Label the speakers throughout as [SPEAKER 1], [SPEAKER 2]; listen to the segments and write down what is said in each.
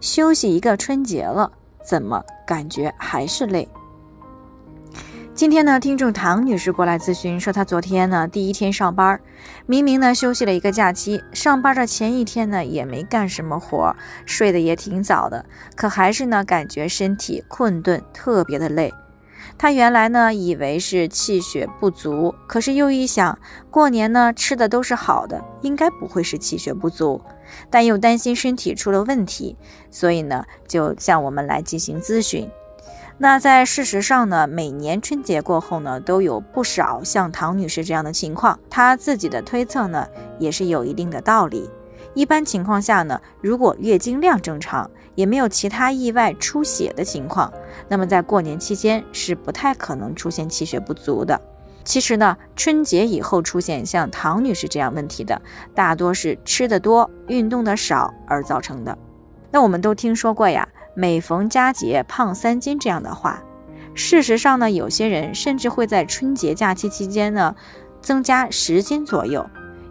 [SPEAKER 1] 休息一个春节了，怎么感觉还是累？今天呢，听众唐女士过来咨询说，她昨天呢第一天上班，明明呢休息了一个假期，上班的前一天呢也没干什么活，睡得也挺早的，可还是呢感觉身体困顿，特别的累。他原来呢以为是气血不足，可是又一想，过年呢吃的都是好的，应该不会是气血不足，但又担心身体出了问题，所以呢就向我们来进行咨询。那在事实上呢，每年春节过后呢，都有不少像唐女士这样的情况，她自己的推测呢也是有一定的道理。一般情况下呢，如果月经量正常，也没有其他意外出血的情况，那么在过年期间是不太可能出现气血不足的。其实呢，春节以后出现像唐女士这样问题的，大多是吃的多、运动的少而造成的。那我们都听说过呀，“每逢佳节胖三斤”这样的话。事实上呢，有些人甚至会在春节假期期间呢，增加十斤左右。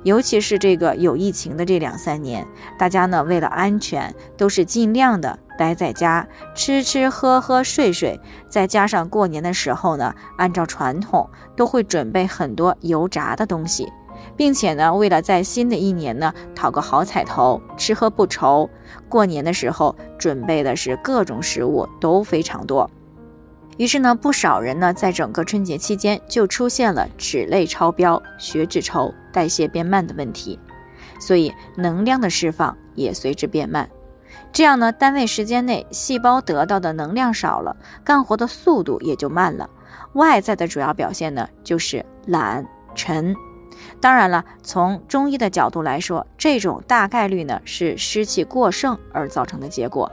[SPEAKER 1] 尤其是这个有疫情的这两三年，大家呢为了安全，都是尽量的待在家，吃吃喝喝睡睡。再加上过年的时候呢，按照传统都会准备很多油炸的东西，并且呢，为了在新的一年呢讨个好彩头，吃喝不愁，过年的时候准备的是各种食物都非常多。于是呢，不少人呢，在整个春节期间就出现了脂类超标、血脂稠、代谢变慢的问题，所以能量的释放也随之变慢。这样呢，单位时间内细胞得到的能量少了，干活的速度也就慢了。外在的主要表现呢，就是懒沉。当然了，从中医的角度来说，这种大概率呢是湿气过盛而造成的结果。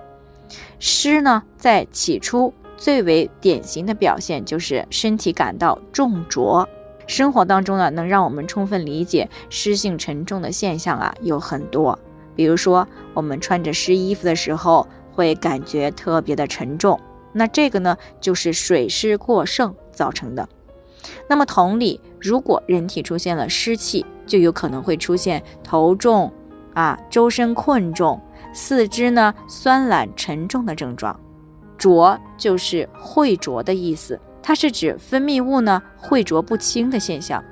[SPEAKER 1] 湿呢，在起初。最为典型的表现就是身体感到重浊。生活当中呢，能让我们充分理解湿性沉重的现象啊有很多。比如说，我们穿着湿衣服的时候会感觉特别的沉重，那这个呢就是水湿过盛造成的。那么同理，如果人体出现了湿气，就有可能会出现头重啊、周身困重、四肢呢酸懒沉重的症状。浊就是晦浊的意思，它是指分泌物呢秽浊不清的现象。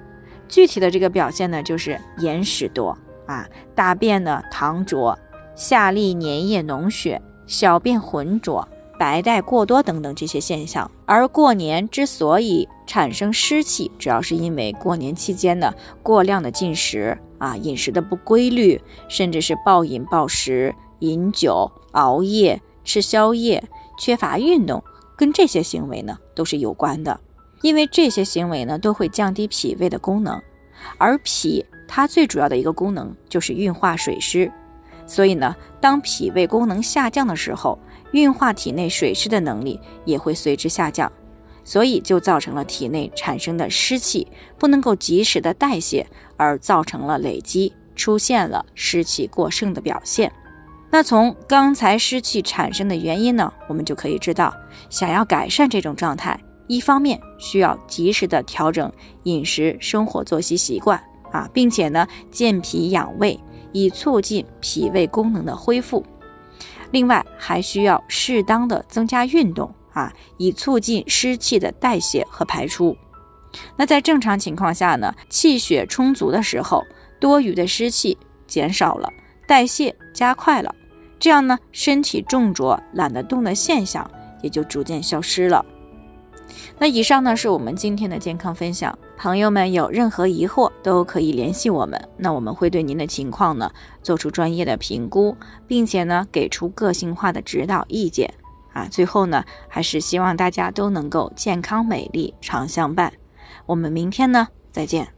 [SPEAKER 1] 具体的这个表现呢，就是眼屎多啊，大便呢溏浊，下利粘液脓血，小便浑浊，白带过多等等这些现象。而过年之所以产生湿气，主要是因为过年期间呢过量的进食啊，饮食的不规律，甚至是暴饮暴食、饮酒、熬夜、吃宵夜。缺乏运动跟这些行为呢都是有关的，因为这些行为呢都会降低脾胃的功能，而脾它最主要的一个功能就是运化水湿，所以呢，当脾胃功能下降的时候，运化体内水湿的能力也会随之下降，所以就造成了体内产生的湿气不能够及时的代谢，而造成了累积，出现了湿气过剩的表现。那从刚才湿气产生的原因呢，我们就可以知道，想要改善这种状态，一方面需要及时的调整饮食、生活作息习惯啊，并且呢健脾养胃，以促进脾胃功能的恢复；另外还需要适当的增加运动啊，以促进湿气的代谢和排出。那在正常情况下呢，气血充足的时候，多余的湿气减少了，代谢加快了。这样呢，身体重浊、懒得动的现象也就逐渐消失了。那以上呢是我们今天的健康分享，朋友们有任何疑惑都可以联系我们，那我们会对您的情况呢做出专业的评估，并且呢给出个性化的指导意见。啊，最后呢还是希望大家都能够健康美丽常相伴。我们明天呢再见。